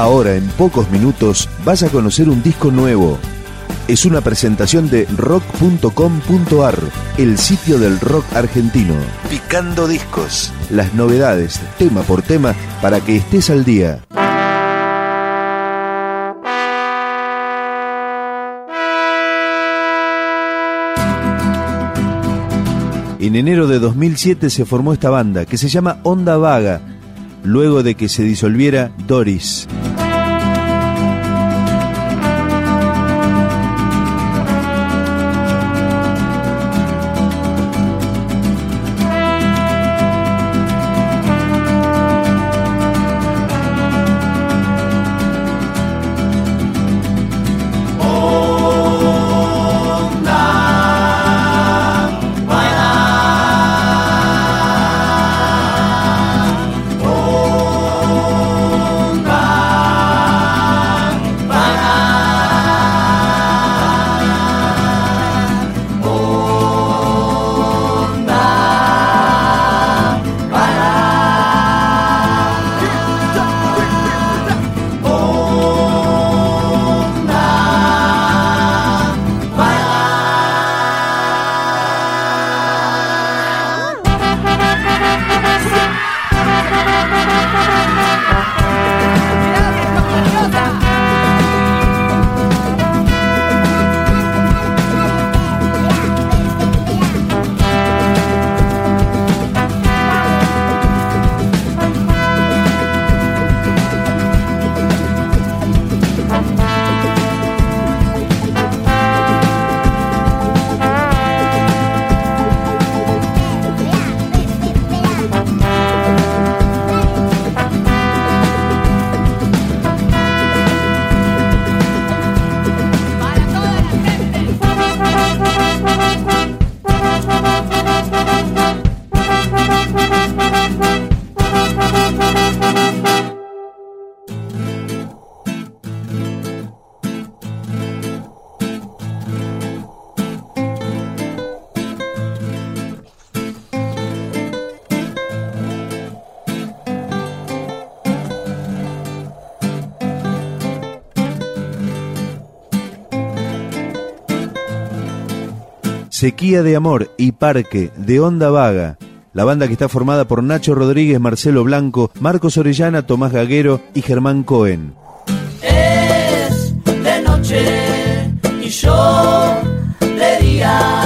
Ahora, en pocos minutos, vas a conocer un disco nuevo. Es una presentación de rock.com.ar, el sitio del rock argentino. Picando discos. Las novedades, tema por tema, para que estés al día. En enero de 2007 se formó esta banda que se llama Onda Vaga, luego de que se disolviera Doris. Sequía de Amor y Parque de Onda Vaga. La banda que está formada por Nacho Rodríguez, Marcelo Blanco, Marcos Orellana, Tomás Gaguero y Germán Cohen. Es de noche y yo de día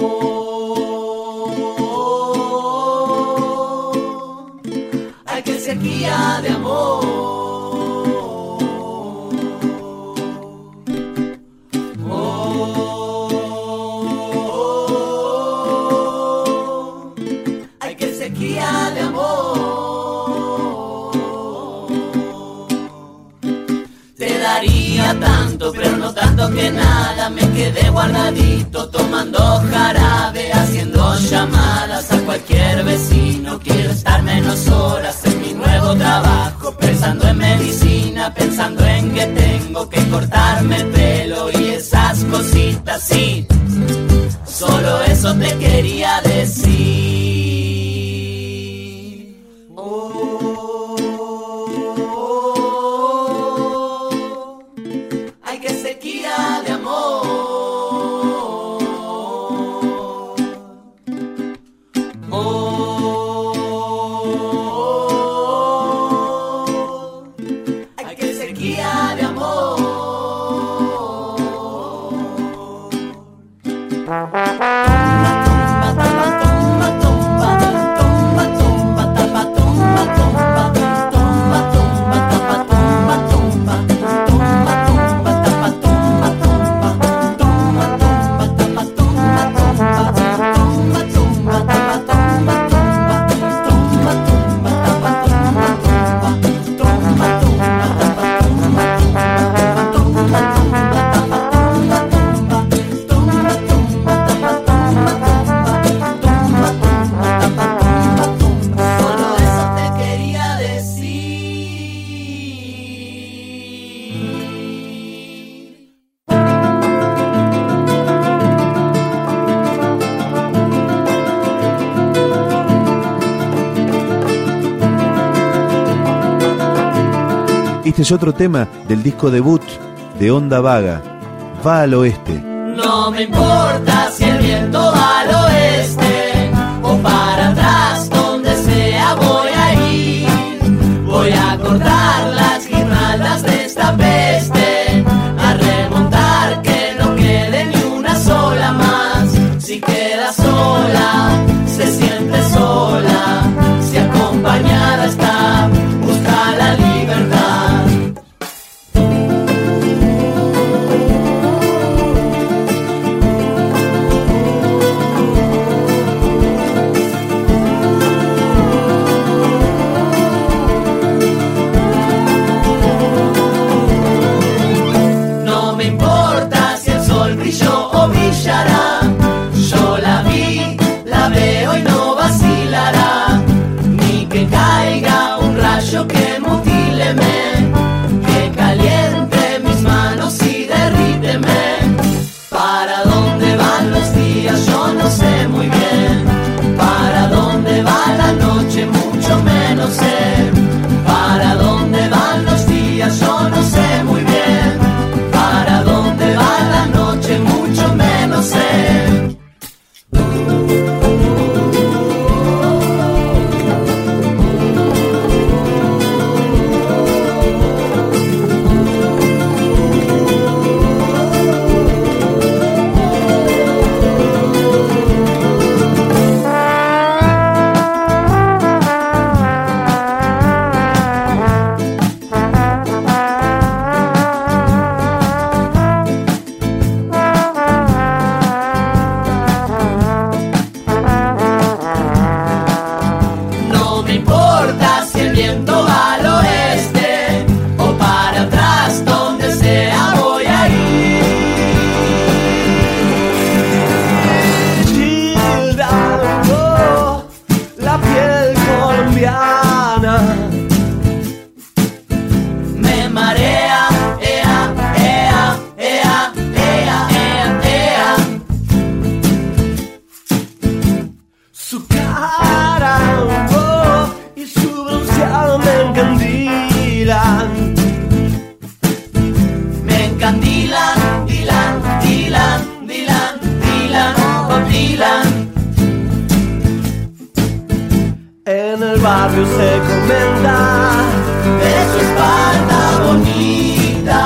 哦。chamar. Oh. Este es otro tema del disco debut de Onda Vaga, Va al Oeste. No me importa si el viento va al oeste o para atrás, donde sea voy a ir. Voy a cortar. Barrio se comenta de su espalda bonita.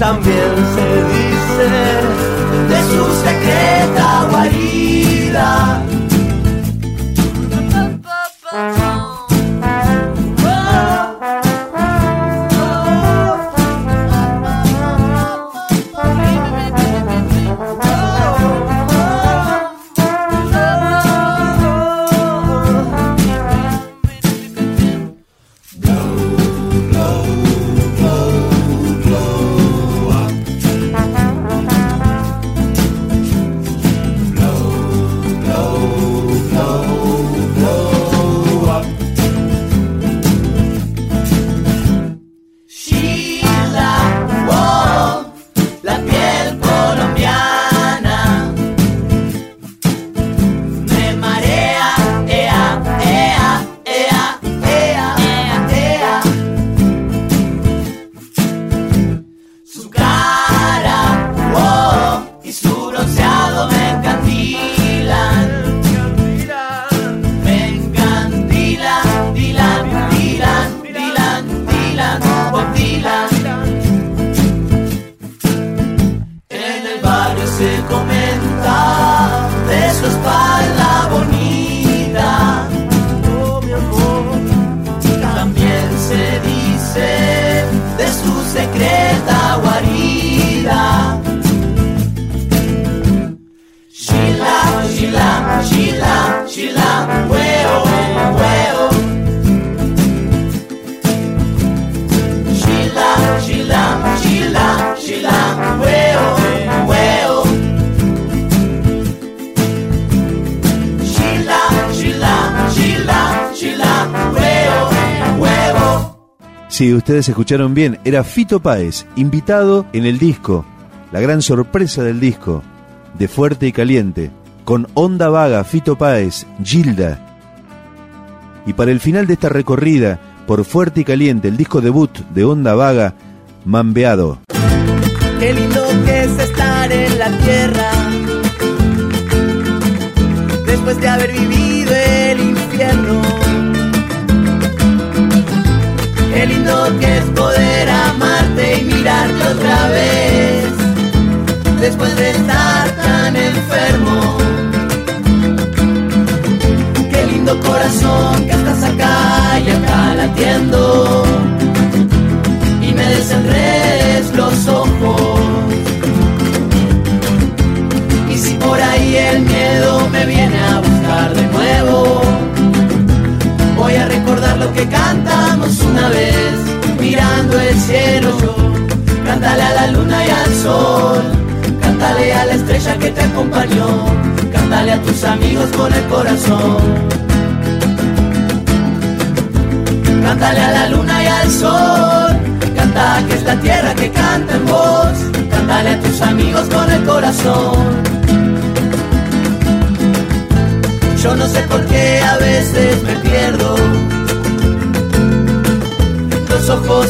También se dice comenta de su espalda. Si ustedes escucharon bien, era Fito Páez, invitado en el disco, la gran sorpresa del disco, de Fuerte y Caliente, con Onda Vaga, Fito Páez, Gilda. Y para el final de esta recorrida por Fuerte y Caliente, el disco debut de Onda Vaga, Mambeado. Qué lindo que es estar en la tierra, después de haber vivido el infierno Qué lindo que es poder amarte y mirarte otra vez, después de estar tan enfermo. Qué lindo corazón que estás acá y acá latiendo, el cielo. Cántale a la luna y al sol, cántale a la estrella que te acompañó, cántale a tus amigos con el corazón. Cántale a la luna y al sol, canta que es la tierra que canta en voz, cántale a tus amigos con el corazón. Yo no sé por qué a veces me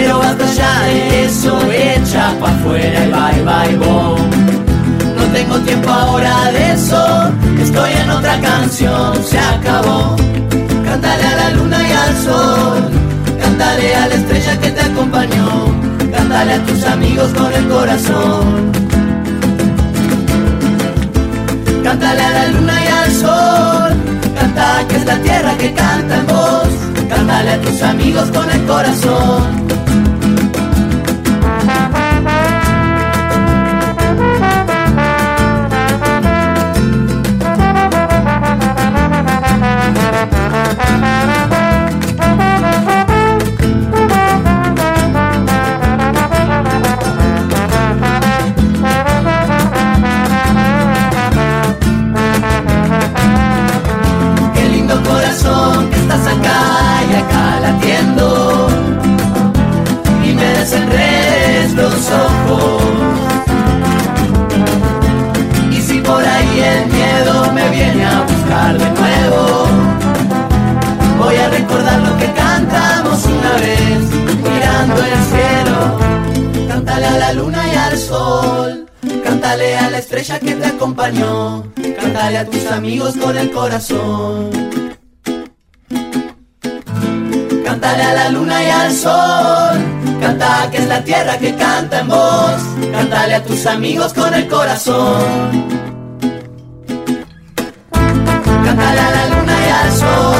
Pero basta ya de eso, echa pa' afuera y bye bye boom. No tengo tiempo ahora de eso, estoy en otra canción, se acabó. Cántale a la luna y al sol, cántale a la estrella que te acompañó, cántale a tus amigos con el corazón. Cántale a la luna y al sol Canta que es la tierra que canta en voz. Cántale a tus amigos con el corazón. Acompañó. Cántale a tus amigos con el corazón. Cántale a la luna y al sol. Canta que es la tierra que canta en voz. Cántale a tus amigos con el corazón. Cántale a la luna y al sol.